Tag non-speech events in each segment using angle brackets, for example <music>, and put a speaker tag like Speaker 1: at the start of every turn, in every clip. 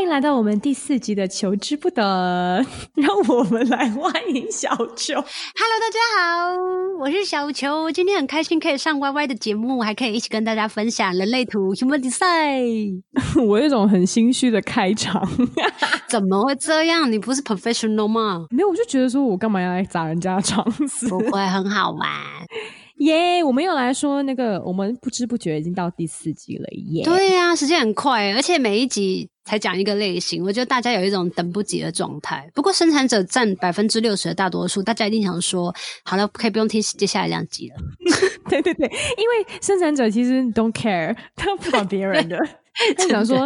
Speaker 1: 欢迎来到我们第四集的《求之不得》，<laughs> 让我们来欢迎小球。
Speaker 2: Hello，大家好，我是小球。今天很开心可以上 YY 的节目，还可以一起跟大家分享人类图 Human Design。<laughs>
Speaker 1: 我有一种很心虚的开场，<laughs>
Speaker 2: 怎么会这样？你不是 professional 吗？
Speaker 1: 没有，我就觉得说我干嘛要来砸人家的场子？
Speaker 2: 不会很好玩。
Speaker 1: 耶！Yeah, 我们又来说那个，我们不知不觉已经到第四集了耶。
Speaker 2: 对呀、啊，时间很快，而且每一集才讲一个类型，我觉得大家有一种等不及的状态。不过生产者占百分之六十的大多数，大家一定想说，好了，可以不用听接下来两集了。<laughs>
Speaker 1: 对对对，因为生产者其实 don't care，他不管别人的，他想说，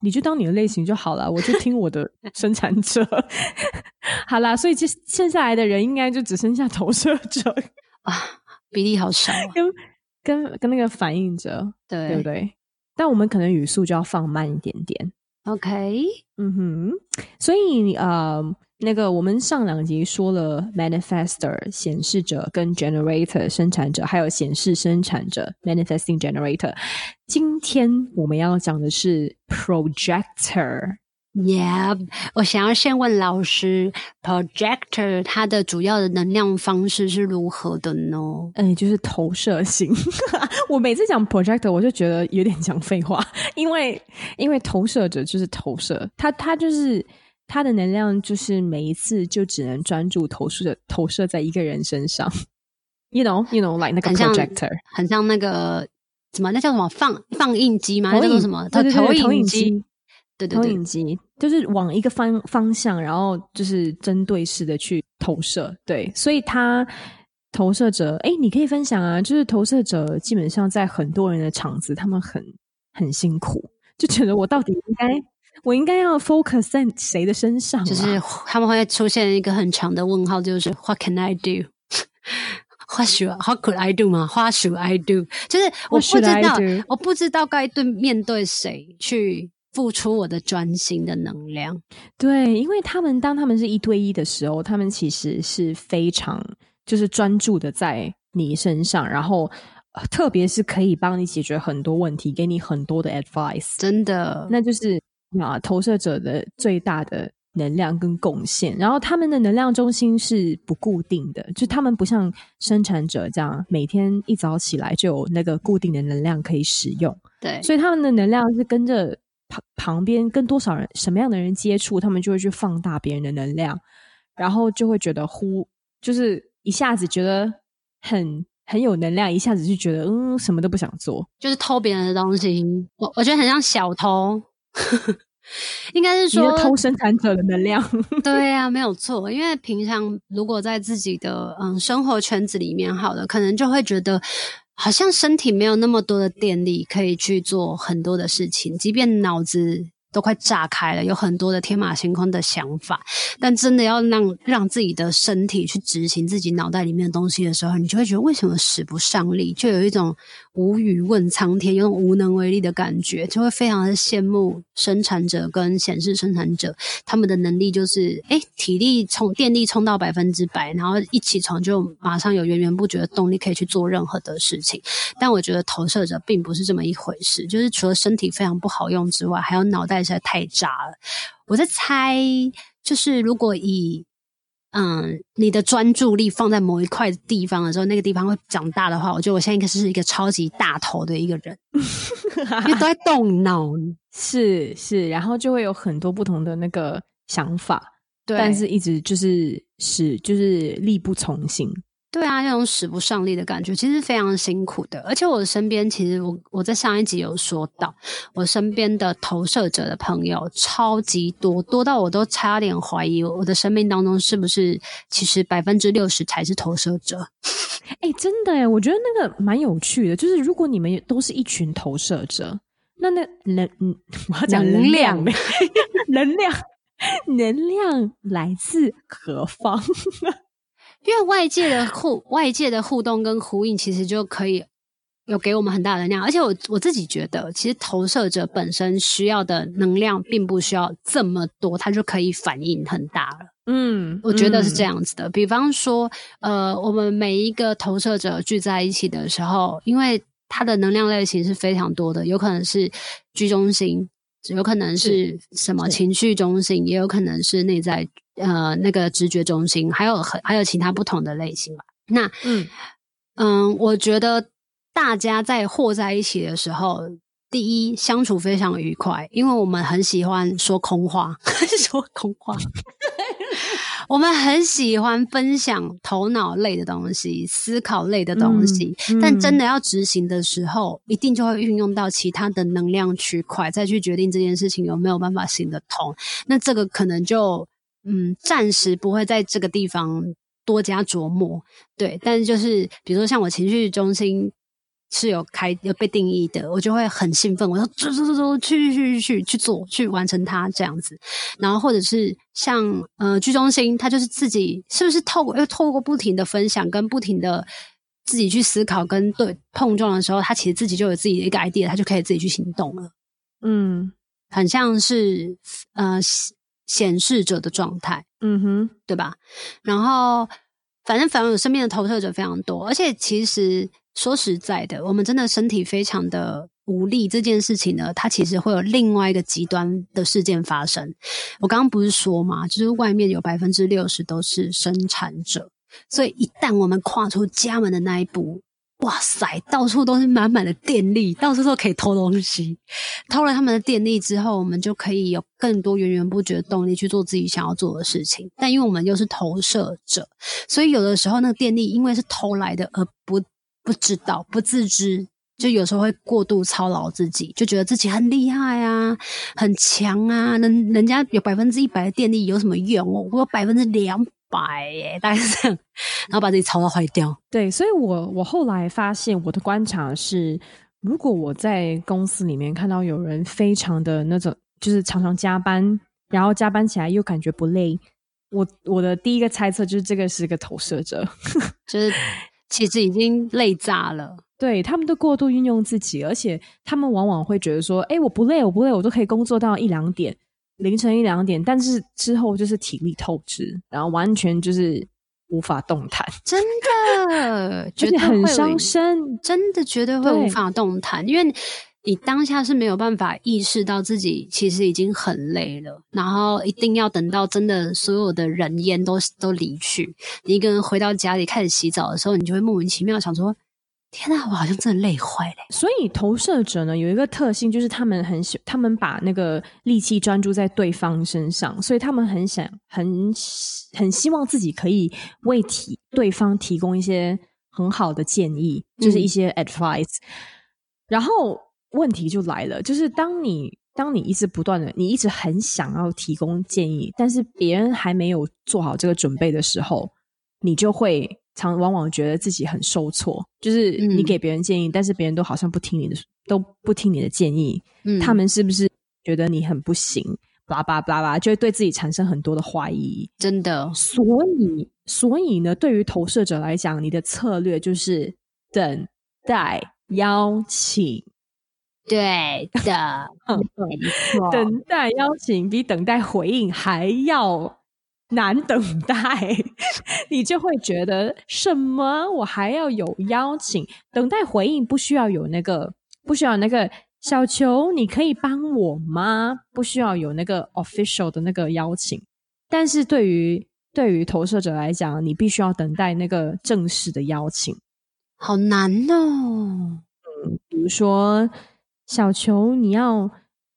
Speaker 1: 你就当你的类型就好了，我就听我的生产者。<laughs> 好啦，所以就剩下来的人应该就只剩下投射者
Speaker 2: 啊。比例好少，
Speaker 1: 跟跟跟那个反应者，
Speaker 2: 对
Speaker 1: 对不对？但我们可能语速就要放慢一点点。
Speaker 2: OK，
Speaker 1: 嗯哼。所以呃，那个我们上两集说了 manifestor 显示者跟 generator 生产者，还有显示生产者 manifesting generator。今天我们要讲的是 projector。
Speaker 2: Yeah，我想要先问老师，projector 它的主要的能量方式是如何的呢？
Speaker 1: 嗯，就是投射型。<laughs> 我每次讲 projector，我就觉得有点讲废话，因为因为投射者就是投射，他他就是他的能量就是每一次就只能专注投射投射在一个人身上。You know，you know like 那个 projector，
Speaker 2: 很像，那个什么？那叫什么放放映机吗？那叫什么？对对对，投影机。对对对，投影机就是往一个方方向，然后就是针对式的去投射。对，所以他投射者，哎，你可以分享啊。就是投射者基本上在很多人的场子，他们很很辛苦，就觉得我到底应该，我应该要 focus 在谁的身上啊？就是他们会出现一个很长的问号，就是 What can I do? <laughs> What should What could I do 吗？What should I do？就是我不知道，我不知道该对面对谁去。付出我的专心的能量，对，因为他们当他们是一对一的时候，他们其实是非常就是专注的在你身上，然后特别是可以帮你解决很多问题，给你很多的 advice，真的，那就是啊投射者的最大的能量跟贡献。然后他们的能量中心是不固定的，就他们不像生产者这样每天一早起来就有那个固定的能量可以使用，对，所以他们的能量是跟着。旁旁边跟多少人、什么样的人接触，他们就会去放大别人的能量，然后就会觉得呼，就是一下子觉得很很有能量，一下子就觉得嗯，什么都不想做，就是偷别人的东西。我我觉得很像小偷，<laughs> 应该是说偷生产者的能量。<laughs> <laughs> 对啊，没有错。因为平常如果在自己的嗯生活圈子里面，好的，可能就会觉得。好像身体没有那么多的电力可以去做很多的事情，即便脑子。都快炸开了，有很多的天马行空的想法，但真的要让让自己的身体去执行自己脑袋里面的东西的时候，你就会觉得为什么使不上力，就有一种无语问苍天，有种无能为力的感觉，就会非常的羡慕生产者跟显示生产者，他们的能力就是，诶，体力充电力充到百分之百，然后一起床就马上有源源不绝的动力可以去做任何的事情。但我觉得投射者并不是这么一回事，就是除了身体非常不好用之外，还有脑袋。实在太渣了！我在猜，就是如果以嗯你的专注力放在某一块地方的时候，那个地方会长大的话，我觉得我现在应该是一个超级大头的一个人，<laughs> 因为都在动脑，是是，然后就会有很多不同的那个想法，对，但是一直就是使就是力不从心。对啊，那种使不上力的感觉，其实非常辛苦的。而且我身边，其实我我在上一集有说到，我身边的投射者的朋友超级多，多到我都差点怀疑我的生命当中是不是其实百分之六十才是投射者。<laughs> 哎，真的哎，我觉得那个蛮有趣的，就是如果你们都是一群投射者，那那能嗯，<laughs> 我要讲能量，<laughs> 能量，能量来自何方？因为外界的互外界的互动跟呼应，其实就可以有给我们很大的能量，而且我我自己觉得，其实投射者本身需要的能量并不需要这么多，他就可以反应很大了。嗯，我觉得是这样子的。嗯、比方说，呃，我们每一个投射者聚在一起的时候，因为它的能量类型是非常多的，有可能是居中心，有可能是什么情绪中心，也有可能是内在呃那个直觉中心，还有很还有其他不同的类型吧。那嗯嗯，我觉得。大家在和在一起的时候，第一相处非常愉快，因为我们很喜欢说空话，<laughs> 说空话。我们很喜欢分享头脑类的东西、思考类的东西，嗯嗯、但真的要执行的时候，一定就会运用到其他的能量区块，再去决定这件事情有没有办法行得通。那这个可能就嗯，暂时不会在这个地方多加琢磨。对，但是就是比如说像我情绪中心。是有开有被定义的，我就会很兴奋，我说走走走走，去去去去去做，去完成它这样子。然后或者是像呃居中心，他就是自己是不是透过又透过不停的分享跟不停的自己去思考跟对碰撞的时候，他其实自己就有自己的一个 idea，他就可以自己去行动了。嗯，很像是呃显示者的状态，嗯哼，对吧？然后反正反正我身边的投射者非常多，而且其实。说实在的，我们真的身体非常的无力。这件事情呢，它其实会有另外一个极端的事件发生。我刚刚不是说嘛，就是外面有百分之六十都是生产者，所以一旦我们跨出家门的那一步，哇塞，到处都是满满的电力，到处都可以偷东西。偷了他们的电力之后，我们就可以有更多源源不绝的动力去做自己想要做的事情。但因为我们又是投射者，所以有的时候那个电力因为是偷来的，而不。不知道，不自知，就有时候会过度操劳自己，就觉得自己很厉害啊，很强啊。人人家有百分之一百的电力有什么用？我有百分之两百耶，大概是这样，然后把自己操到坏掉。
Speaker 1: 对，所以我我后来发现，我的观察是，如果我在公司里面看到有人非常的那种，就是常常加班，然后加班起来又感觉不累，我我的第一个猜测就是这个是个投射者，<laughs>
Speaker 2: 就是。其实已经累炸了，
Speaker 1: 对，他们都过度运用自己，而且他们往往会觉得说：“哎，我不累，我不累，我都可以工作到一两点，凌晨一两点。”但是之后就是体力透支，然后完全就是无法动弹，
Speaker 2: 真的，<laughs> 觉得
Speaker 1: 很伤身，
Speaker 2: 真的绝对会无法动弹，因为。你当下是没有办法意识到自己其实已经很累了，然后一定要等到真的所有的人烟都都离去，你一个人回到家里开始洗澡的时候，你就会莫名其妙想说：“天哪，我好像真的累坏了。”
Speaker 1: 所以投射者呢，有一个特性，就是他们很喜，他们把那个力气专注在对方身上，所以他们很想很很希望自己可以为提对方提供一些很好的建议，就是一些 advice，嗯，然后。问题就来了，就是当你当你一直不断的，你一直很想要提供建议，但是别人还没有做好这个准备的时候，你就会常往往觉得自己很受挫。就是你给别人建议，嗯、但是别人都好像不听你的，都不听你的建议。嗯，他们是不是觉得你很不行？巴拉巴拉巴拉，就会对自己产生很多的怀疑。
Speaker 2: 真的，
Speaker 1: 所以所以呢，对于投射者来讲，你的策略就是等待邀请。
Speaker 2: 对的，<laughs> 没。
Speaker 1: 等待邀请比等待回应还要难等待，<laughs> 你就会觉得什么？我还要有邀请，等待回应不需要有那个，不需要那个小球，你可以帮我吗？不需要有那个 official 的那个邀请。但是对于对于投射者来讲，你必须要等待那个正式的邀请，
Speaker 2: 好难哦。
Speaker 1: 嗯，比如说。小球，你要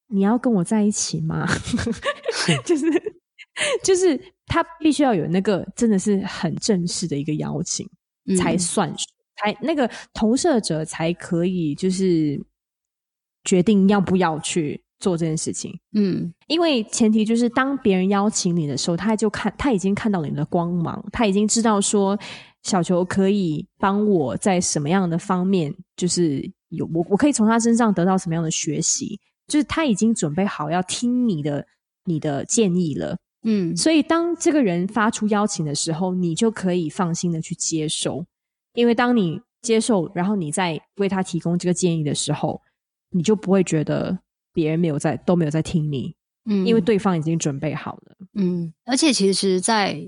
Speaker 1: 你要跟我在一起吗？<laughs> 就是就是他必须要有那个真的是很正式的一个邀请，嗯、才算才那个投射者才可以就是决定要不要去做这件事情。嗯，因为前提就是当别人邀请你的时候，他就看他已经看到了你的光芒，他已经知道说小球可以帮我在什么样的方面就是。有我，我可以从他身上得到什么样的学习？就是他已经准备好要听你的你的建议了，嗯，所以当这个人发出邀请的时候，你就可以放心的去接受，因为当你接受，然后你在为他提供这个建议的时候，你就不会觉得别人没有在都没有在听你，嗯，因为对方已经准备好了，
Speaker 2: 嗯，而且其实，在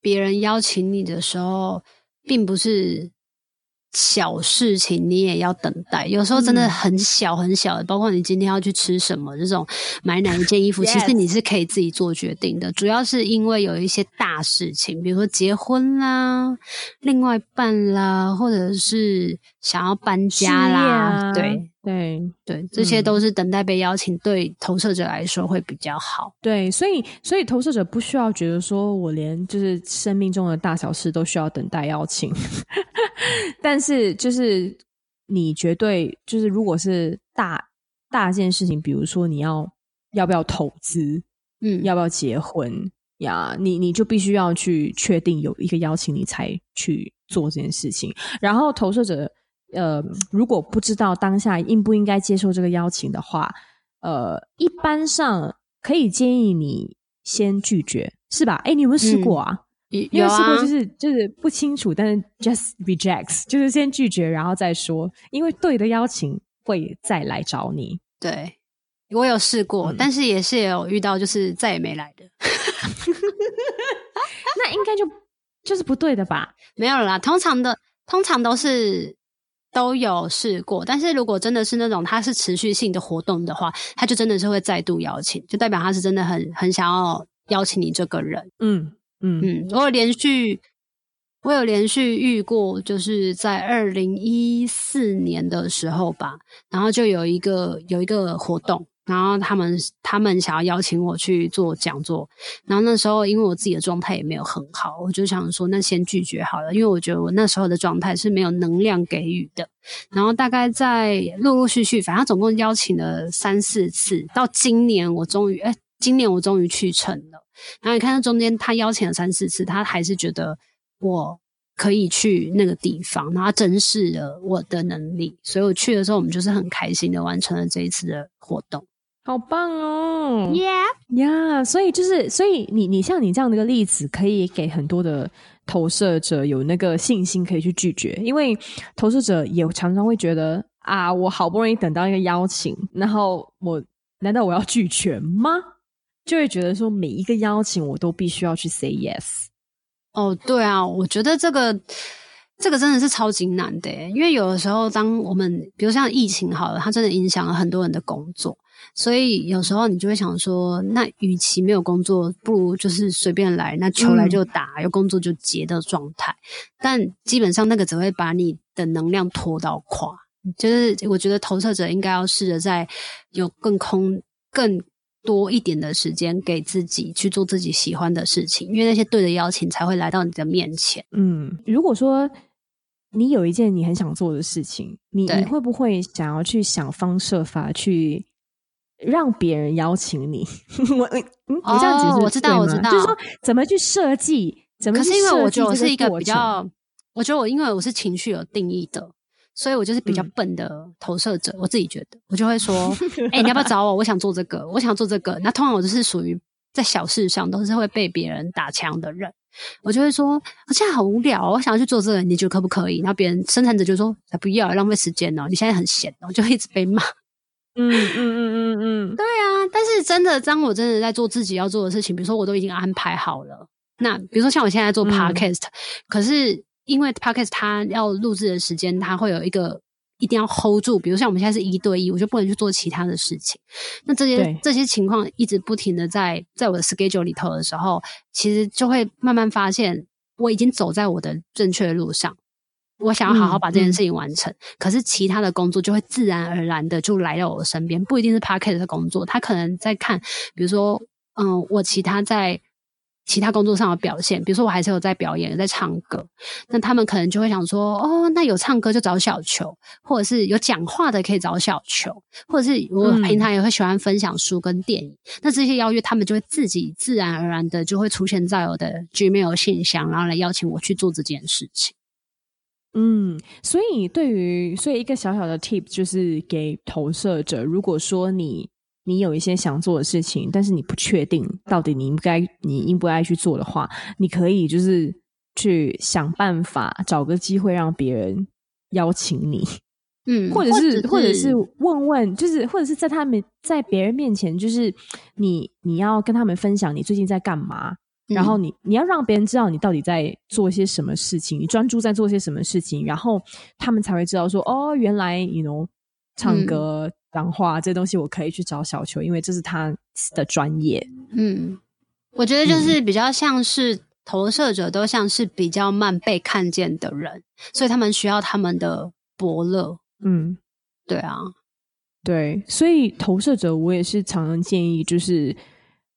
Speaker 2: 别人邀请你的时候，并不是。小事情你也要等待，有时候真的很小很小的，嗯、包括你今天要去吃什么，这种买哪一件衣服，其实你 <laughs> 是可以自己做决定的。主要是因为有一些大事情，比如说结婚啦、另外一半啦，或者是想要搬家啦，啊、对。
Speaker 1: 对
Speaker 2: 对，这些都是等待被邀请，嗯、对投射者来说会比较好。
Speaker 1: 对，所以所以投射者不需要觉得说我连就是生命中的大小事都需要等待邀请，<laughs> 但是就是你绝对就是如果是大大件事情，比如说你要要不要投资，嗯，要不要结婚呀，你你就必须要去确定有一个邀请，你才去做这件事情。然后投射者。呃，如果不知道当下应不应该接受这个邀请的话，呃，一般上可以建议你先拒绝，是吧？哎，你有没有试过啊？
Speaker 2: 嗯、
Speaker 1: 有试过，就是就是不清楚，但是 <laughs> just rejects，就是先拒绝，然后再说，因为对的邀请会再来找你。
Speaker 2: 对，我有试过，嗯、但是也是有遇到，就是再也没来的。<laughs>
Speaker 1: 那应该就就是不对的吧？
Speaker 2: 没有啦，通常的通常都是。都有试过，但是如果真的是那种他是持续性的活动的话，他就真的是会再度邀请，就代表他是真的很很想要邀请你这个人。
Speaker 1: 嗯嗯嗯，
Speaker 2: 我有连续，我有连续遇过，就是在二零一四年的时候吧，然后就有一个有一个活动。然后他们他们想要邀请我去做讲座，然后那时候因为我自己的状态也没有很好，我就想说那先拒绝好了，因为我觉得我那时候的状态是没有能量给予的。然后大概在陆陆续续，反正总共邀请了三四次，到今年我终于哎，今年我终于去成了。然后你看到中间他邀请了三四次，他还是觉得我可以去那个地方，然后珍视了我的能力，所以我去的时候，我们就是很开心的完成了这一次的活动。
Speaker 1: 好棒哦
Speaker 2: ！Yeah，
Speaker 1: 呀，所以就是，所以你你像你这样的一个例子，可以给很多的投射者有那个信心，可以去拒绝，因为投射者也常常会觉得啊，我好不容易等到一个邀请，然后我难道我要拒绝吗？<laughs> 就会觉得说每一个邀请我都必须要去 say yes。
Speaker 2: 哦，对啊，我觉得这个这个真的是超级难的，因为有的时候当我们比如像疫情好了，它真的影响了很多人的工作。所以有时候你就会想说，那与其没有工作，不如就是随便来，那球来就打，嗯、有工作就结的状态。但基本上那个只会把你的能量拖到垮。就是我觉得投射者应该要试着在有更空、更多一点的时间给自己去做自己喜欢的事情，因为那些对的邀请才会来到你的面前。
Speaker 1: 嗯，如果说你有一件你很想做的事情，你你会不会想要去想方设法去？让别人邀请你，<laughs> 我嗯，我这样解释，
Speaker 2: 我知道，我知道，
Speaker 1: 就是说怎么去设计，怎么去设计。可是因为我觉得我是一个比较，
Speaker 2: 我觉得我因为我是情绪有定义的，所以我就是比较笨的投射者。嗯、我自己觉得，我就会说，哎、欸，你要不要找我？我想做这个，我想做这个。那通常我就是属于在小事上都是会被别人打枪的人，我就会说，我现在好无聊，我想要去做这个，你觉得可不可以？然后别人生产者就说，才不要，浪费时间哦，你现在很闲哦，就一直被骂。
Speaker 1: 嗯嗯嗯嗯嗯，
Speaker 2: 对啊，但是真的，当我真的在做自己要做的事情，比如说我都已经安排好了，那比如说像我现在做 podcast，嗯，可是因为 podcast 它要录制的时间，它会有一个一定要 hold 住，比如像我们现在是一对一，我就不能去做其他的事情。那这些这些情况一直不停的在在我的 schedule 里头的时候，其实就会慢慢发现我已经走在我的正确的路上。我想要好好把这件事情完成，嗯嗯、可是其他的工作就会自然而然的就来到我的身边，不一定是 Podcast 的工作，他可能在看，比如说，嗯，我其他在其他工作上的表现，比如说我还是有在表演，有在唱歌，那他们可能就会想说，哦，那有唱歌就找小球，或者是有讲话的可以找小球，或者是我平常也会喜欢分享书跟电影，嗯、那这些邀约他们就会自己自然而然的就会出现在我的 Gmail 信箱，然后来邀请我去做这件事情。
Speaker 1: 嗯，所以对于所以一个小小的 tip 就是给投射者，如果说你你有一些想做的事情，但是你不确定到底你应该你应不该去做的话，你可以就是去想办法找个机会让别人邀请你，
Speaker 2: 嗯，
Speaker 1: 或者是或者是问问，就是或者是在他们在别人面前，就是你你要跟他们分享你最近在干嘛。然后你你要让别人知道你到底在做些什么事情，你专注在做些什么事情，然后他们才会知道说哦，原来你 know 唱歌、讲、嗯、话这些东西我可以去找小球，因为这是他的专业。
Speaker 2: 嗯，我觉得就是比较像是投射者，都像是比较慢被看见的人，所以他们需要他们的伯乐。
Speaker 1: 嗯，
Speaker 2: 对啊，
Speaker 1: 对，所以投射者我也是常常建议就是。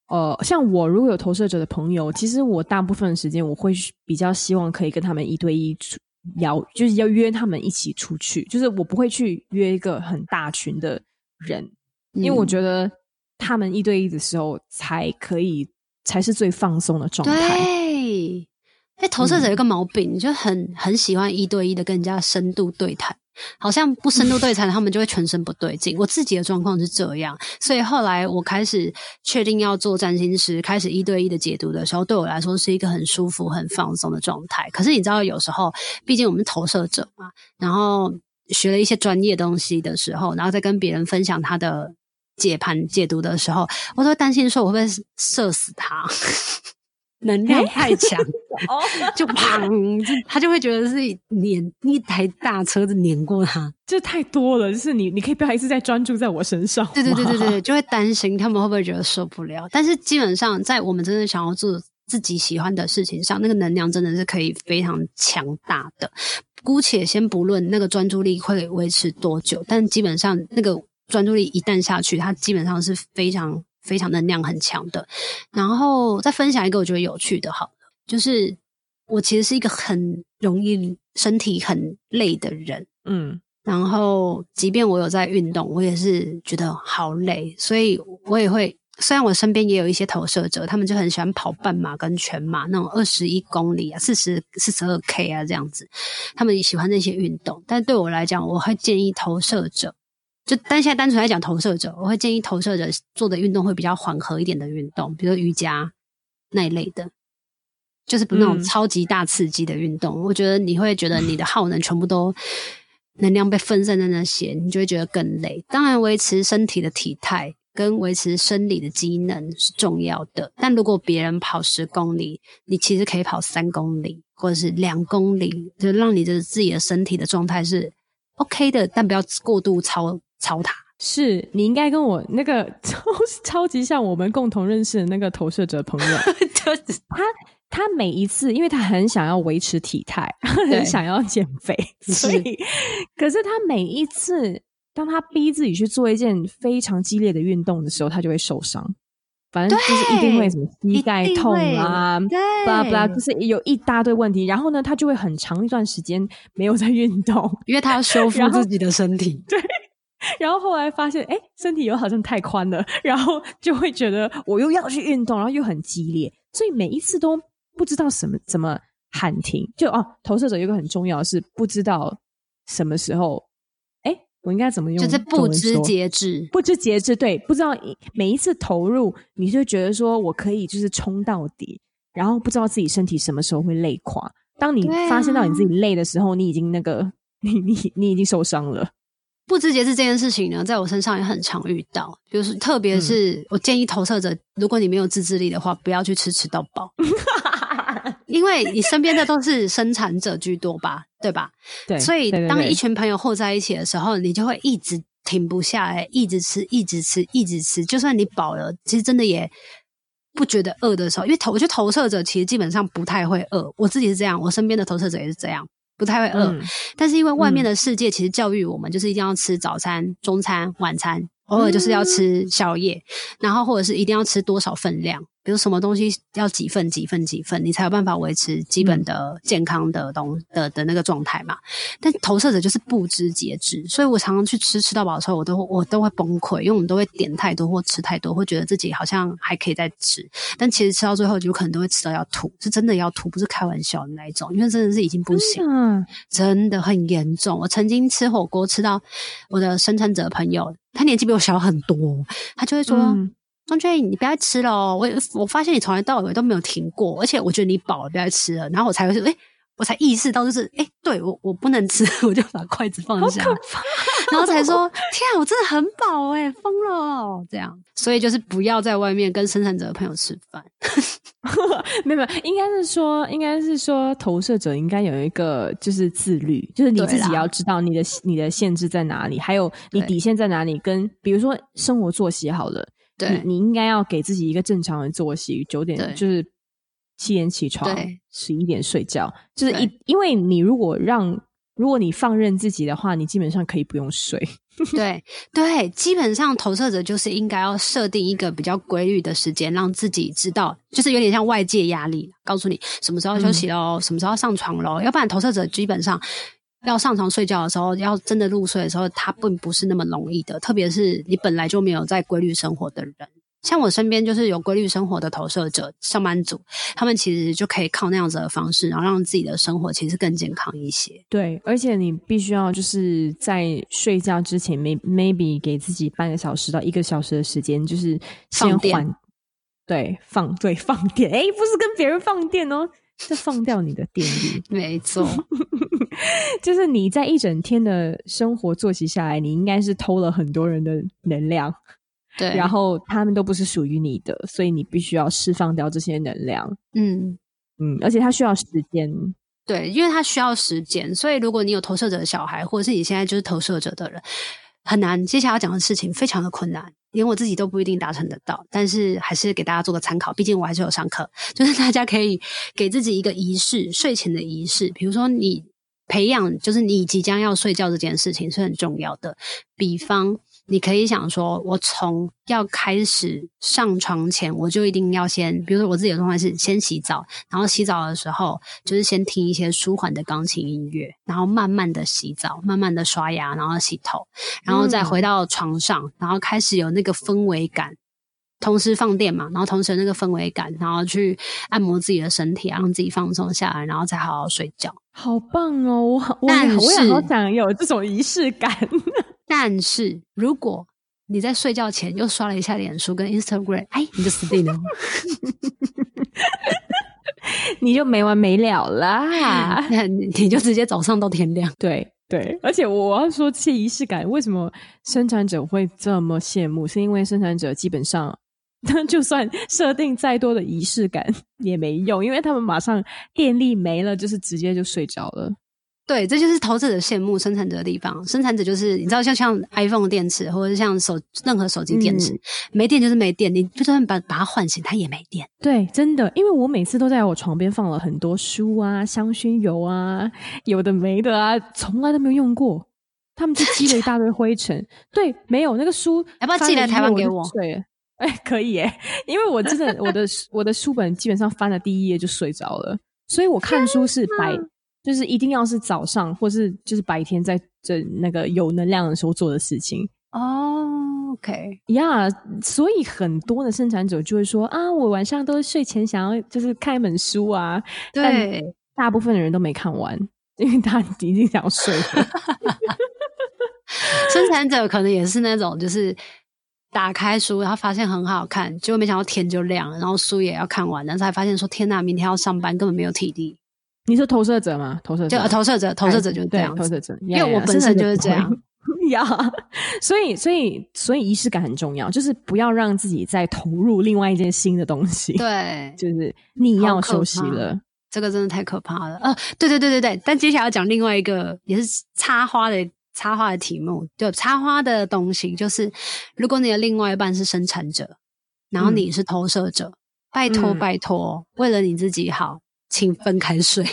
Speaker 1: 呃，像我如果有投射者的朋友，其实我大部分时间我会比较希望可以跟他们一对一出邀，就是要约他们一起出去，就是我不会去约一个很大群的人，因为我觉得他们一对一的时候才可以才是最放松的状态。
Speaker 2: 对，哎，投射者有一个毛病，嗯、就很很喜欢一对一的跟人家深度对谈。好像不深度对谈，他们就会全身不对劲。我自己的状况是这样，所以后来我开始确定要做占星师，开始一对一的解读的时候，对我来说是一个很舒服、很放松的状态。可是你知道，有时候毕竟我们投射者嘛，然后学了一些专业东西的时候，然后再跟别人分享他的解盘解读的时候，我都会担心说我会不会射死他。能量太强，<laughs> <laughs> 就砰，就他就会觉得是碾一台大车子碾过他，
Speaker 1: 这太多了。就是你，你可以不要一直在专注在我身上。
Speaker 2: 对对对对 <laughs> 对，就会担心他们会不会觉得受不了。但是基本上，在我们真的想要做自己喜欢的事情上，那个能量真的是可以非常强大的。姑且先不论那个专注力会维持多久，但基本上那个专注力一旦下去，它基本上是非常。非常能量很强的，然后再分享一个我觉得有趣的，好了，就是我其实是一个很容易身体很累的人，
Speaker 1: 嗯，
Speaker 2: 然后即便我有在运动，我也是觉得好累，所以我也会，虽然我身边也有一些投射者，他们就很喜欢跑半马跟全马那种二十一公里啊、四十四十二 K 啊这样子，他们也喜欢那些运动，但对我来讲，我会建议投射者。就但现在单纯来讲，投射者，我会建议投射者做的运动会比较缓和一点的运动，比如瑜伽那一类的，就是不那种超级大刺激的运动。嗯、我觉得你会觉得你的 <laughs> 耗能全部都能量被分散在那些，你就会觉得更累。当然，维持身体的体态跟维持生理的机能是重要的。但如果别人跑十公里，你其实可以跑三公里或者是两公里，就让你的自己的身体的状态是 OK 的，但不要过度超。超他
Speaker 1: 是你应该跟我那个 <laughs> 超超级像我们共同认识的那个投射者朋友，<laughs>
Speaker 2: 就是
Speaker 1: 他他每一次，因为他很想要维持体态，很想要减肥，<laughs> 所以可是他每一次当他逼自己去做一件非常激烈的运动的时候，他就会受伤。反正就是一定会什么膝盖痛啊，巴拉巴拉，就是有一大堆问题。然后呢，他就会很长一段时间没有在运动，
Speaker 2: 因为他要修复自己的身体。
Speaker 1: 对。<laughs> 然后后来发现，哎，身体又好像太宽了，然后就会觉得我又要去运动，然后又很激烈，所以每一次都不知道什么怎么喊停。就哦，投射者有一个很重要的是不知道什么时候，哎，我应该怎么用？
Speaker 2: 就是不知节制，
Speaker 1: 不知节制，对，不知道每一次投入，你就觉得说我可以就是冲到底，然后不知道自己身体什么时候会累垮。当你发现到你自己累的时候，你已经那个，你你你已经受伤了。
Speaker 2: 不知节制这件事情呢，在我身上也很常遇到。就是特别是我建议投射者，如果你没有自制力的话，不要去吃吃到饱，<laughs> 因为你身边的都是生产者居多吧，对吧？
Speaker 1: 对。
Speaker 2: 所以当一群朋友凑在一起的时候，你就会一直停不下来，一直吃，一直吃，一直吃。就算你饱了，其实真的也不觉得饿的时候，因为投我觉得投射者其实基本上不太会饿。我自己是这样，我身边的投射者也是这样。不太会饿，嗯、但是因为外面的世界其实教育我们，就是一定要吃早餐、中餐、晚餐，偶尔就是要吃宵夜，嗯、然后或者是一定要吃多少分量。比如什么东西要几份几份几份，你才有办法维持基本的健康的东的的那个状态嘛。但投射者就是不知节制，所以我常常去吃吃到饱的时候，我都我都会崩溃，因为我们都会点太多或吃太多，会觉得自己好像还可以再吃，但其实吃到最后就可能都会吃到要吐，是真的要吐，不是开玩笑的那一种，因为真的是已经不行，嗯、真的很严重。我曾经吃火锅吃到我的生产者朋友，他年纪比我小很多，他就会说。嗯庄娟，你不要吃了哦！我我发现你从来到尾都没有停过，而且我觉得你饱了，不要吃了。然后我才会说，诶我才意识到，就是哎，对我我不能吃，<laughs> 我就把筷子放下，然后才说天啊，我真的很饱哎，疯了哦，这样，所以就是不要在外面跟生产者的朋友吃饭。<laughs>
Speaker 1: 没有没有，应该是说，应该是说，投射者应该有一个就是自律，就是你自己要知道你的你的限制在哪里，还有你底线在哪里。跟比如说生活作息好了，
Speaker 2: 对，
Speaker 1: 你应该要给自己一个正常的作息，九点就是。七点起床，十一点睡觉，就是一，因为你如果让，如果你放任自己的话，你基本上可以不用睡。<laughs>
Speaker 2: 对对，基本上投射者就是应该要设定一个比较规律的时间，让自己知道，就是有点像外界压力，告诉你什么时候休息喽，嗯、什么时候上床喽。要不然投射者基本上要上床睡觉的时候，要真的入睡的时候，它并不是那么容易的，特别是你本来就没有在规律生活的人。像我身边就是有规律生活的投射者上班族，他们其实就可以靠那样子的方式，然后让自己的生活其实更健康一些。
Speaker 1: 对，而且你必须要就是在睡觉之前，may maybe 给自己半个小时到一个小时的时间，就是先缓，放电。对，放对放电，哎，不是跟别人放电哦，是放掉你的电力。<laughs>
Speaker 2: 没错，<laughs>
Speaker 1: 就是你在一整天的生活作息下来，你应该是偷了很多人的能量。
Speaker 2: 对，
Speaker 1: 然后他们都不是属于你的，所以你必须要释放掉这些能量。
Speaker 2: 嗯
Speaker 1: 嗯，而且它需要时间。
Speaker 2: 对，因为它需要时间，所以如果你有投射者的小孩，或者是你现在就是投射者的人，很难。接下来要讲的事情非常的困难，连我自己都不一定达成得到。但是还是给大家做个参考，毕竟我还是有上课，就是大家可以给自己一个仪式，睡前的仪式。比如说你培养，就是你即将要睡觉这件事情是很重要的。比方。你可以想说，我从要开始上床前，我就一定要先，比如说我自己的状态是先洗澡，然后洗澡的时候就是先听一些舒缓的钢琴音乐，然后慢慢的洗澡，慢慢的刷牙，然后洗头，然后再回到床上，然后开始有那个氛围感，同时放电嘛，然后同时有那个氛围感，然后去按摩自己的身体，让自己放松下来，然后再好好睡觉。
Speaker 1: 好棒哦！我我我也好想有这种仪式感。<laughs>
Speaker 2: 但是，如果你在睡觉前又刷了一下脸书跟 Instagram，哎，你就死定了，<laughs>
Speaker 1: 你就没完没了啦！<laughs>
Speaker 2: 那你就直接早上到天亮。
Speaker 1: 对对，而且我要说，这些仪式感为什么生产者会这么羡慕？是因为生产者基本上，<laughs> 就算设定再多的仪式感也没用，因为他们马上电力没了，就是直接就睡着了。
Speaker 2: 对，这就是投资者羡慕生产者的地方。生产者就是你知道，像像 iPhone 的电池，或者是像手任何手机电池，嗯、没电就是没电。你就算把把它唤醒，它也没电。
Speaker 1: 对，真的，因为我每次都在我床边放了很多书啊、香薰油啊，有的没的啊，从来都没有用过。他们就积了一大堆灰尘。对，没有那个书，<laughs>
Speaker 2: 要不要寄来台湾给我？
Speaker 1: 对，哎，可以耶，因为我真的我的我的书本基本上翻了第一页就睡着了，所以我看书是白。就是一定要是早上，或是就是白天在这那个有能量的时候做的事情
Speaker 2: 哦。Oh, OK，
Speaker 1: 呀，yeah, 所以很多的生产者就会说啊，我晚上都睡前想要就是看一本书啊。
Speaker 2: 对，
Speaker 1: 大部分的人都没看完，因为他已经想睡了。<laughs>
Speaker 2: 生产者可能也是那种，就是打开书，然后发现很好看，结果没想到天就亮了，然后书也要看完，然后才发现说天哪，明天要上班，根本没有体力。
Speaker 1: 你是投射者吗？投射者
Speaker 2: 就投射者，投射者就是这样。
Speaker 1: 投射者，
Speaker 2: 因为我本身就是这样 <laughs>
Speaker 1: 呀。所以，所以，所以仪式感很重要，就是不要让自己再投入另外一件新的东西。
Speaker 2: 对，
Speaker 1: 就是你要休息了。
Speaker 2: 这个真的太可怕了。呃，对对对对对。但接下来要讲另外一个也是插花的插花的题目，就插花的东西，就是如果你的另外一半是生产者，然后你是投射者，嗯、拜托拜托，嗯、为了你自己好。请分开睡，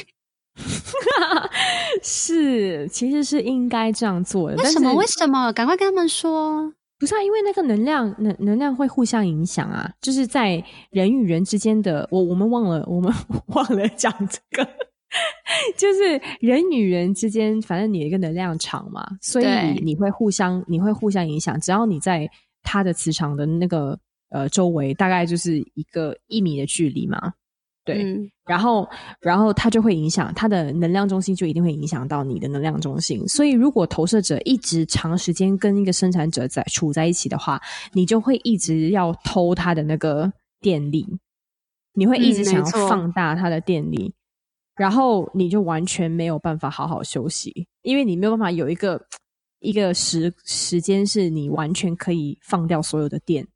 Speaker 2: <laughs>
Speaker 1: 是，其实是应该这样做的。
Speaker 2: 为什么？为什么？赶快跟他们说。
Speaker 1: 不是啊，因为那个能量能能量会互相影响啊，就是在人与人之间的，我我们忘了，我们 <laughs> 忘了讲这个，<laughs> 就是人与人之间，反正你一个能量场嘛，所以你会互相，你会互相影响。只要你在他的磁场的那个呃周围，大概就是一个一米的距离嘛。对，嗯、然后，然后它就会影响它的能量中心，就一定会影响到你的能量中心。所以，如果投射者一直长时间跟一个生产者在处在一起的话，你就会一直要偷他的那个电力，你会一直想要放大他的电力。然后你就完全没有办法好好休息，因为你没有办法有一个一个时时间是你完全可以放掉所有的电，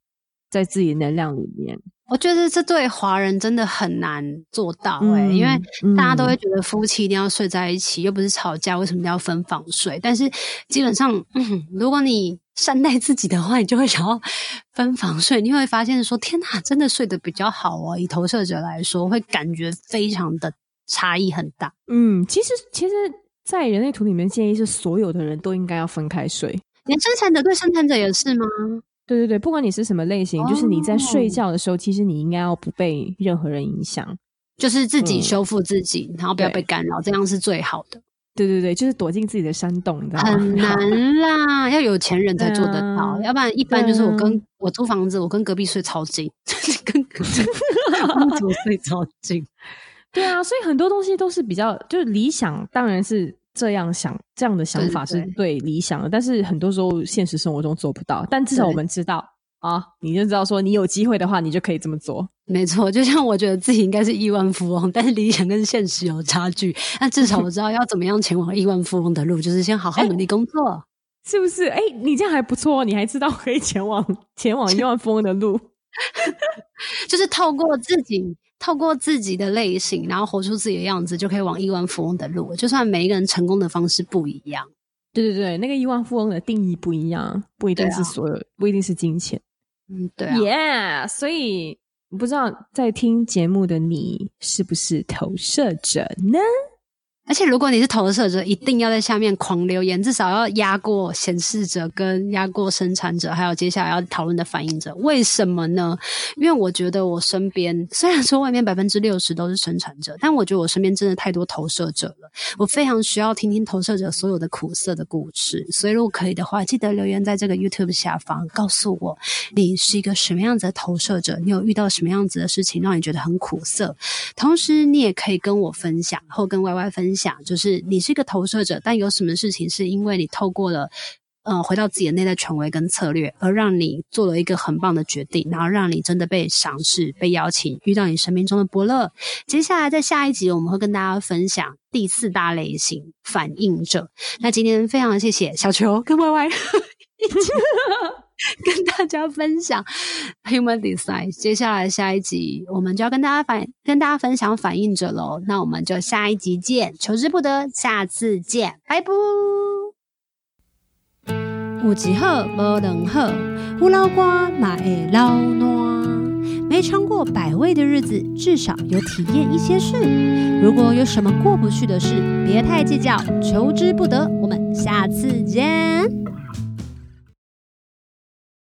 Speaker 1: 在自己的能量里面。
Speaker 2: 我觉得这对华人真的很难做到哎、欸，嗯、因为大家都会觉得夫妻一定要睡在一起，嗯、又不是吵架，为什么要分房睡？但是基本上，嗯，如果你善待自己的话，你就会想要分房睡。你会发现说，天哪，真的睡得比较好哦。以投射者来说，会感觉非常的。差异很大。
Speaker 1: 嗯，其实其实，在人类图里面建议是所有的人都应该要分开睡。
Speaker 2: 连生产者对生产者也是吗？
Speaker 1: 对对对，不管你是什么类型，哦、就是你在睡觉的时候，其实你应该要不被任何人影响，
Speaker 2: 就是自己修复自己，嗯、然后不要被干扰，对这样是最好的。
Speaker 1: 对对对，就是躲进自己的山洞，你知道吗？
Speaker 2: 很难啦，<laughs> 要有钱人才做得到，啊、要不然一般就是我跟、啊、我租房子，我跟隔壁睡超近，<laughs> 跟隔壁 <laughs> 睡超近。
Speaker 1: 对啊，所以很多东西都是比较就是理想，当然是这样想，这样的想法是对理想的，但是很多时候现实生活中做不到。但至少我们知道啊，你就知道说，你有机会的话，你就可以这么做。
Speaker 2: 没错，就像我觉得自己应该是亿万富翁，<laughs> 但是理想跟现实有差距。那至少我知道要怎么样前往亿万富翁的路，就是先好好努力工作，欸、
Speaker 1: 是不是？哎、欸，你这样还不错，你还知道可以前往前往 <laughs> 亿万富翁的路，<laughs>
Speaker 2: 就是透过自己。透过自己的类型，然后活出自己的样子，就可以往亿万富翁的路。就算每一个人成功的方式不一样，
Speaker 1: 对对对，那个亿万富翁的定义不一样，不一定是所有，啊、不一定是金钱。
Speaker 2: 嗯，对啊。
Speaker 1: Yeah，所以不知道在听节目的你是不是投射者呢？
Speaker 2: 而且，如果你是投射者，一定要在下面狂留言，至少要压过显示者，跟压过生产者，还有接下来要讨论的反应者。为什么呢？因为我觉得我身边虽然说外面百分之六十都是生产者，但我觉得我身边真的太多投射者了。我非常需要听听投射者所有的苦涩的故事。所以，如果可以的话，记得留言在这个 YouTube 下方，告诉我你是一个什么样子的投射者，你有遇到什么样子的事情让你觉得很苦涩。同时，你也可以跟我分享，或跟 YY 分。想就是你是一个投射者，但有什么事情是因为你透过了，呃，回到自己的内在权威跟策略，而让你做了一个很棒的决定，然后让你真的被赏识、被邀请，遇到你生命中的伯乐。接下来在下一集，我们会跟大家分享第四大类型反应者。那今天非常谢谢小球跟 YY。<laughs> <laughs> 跟大家分享 Human Design，接下来下一集我们就要跟大家反跟大家分享反应者喽。那我们就下一集见，求之不得，下次见，拜拜。有一好无两好，胡老瓜嘛会老烂。没尝过百味的日子，至少有体验一些事。如果有什么过不去的事，别太计较，求之不得。我们下次见。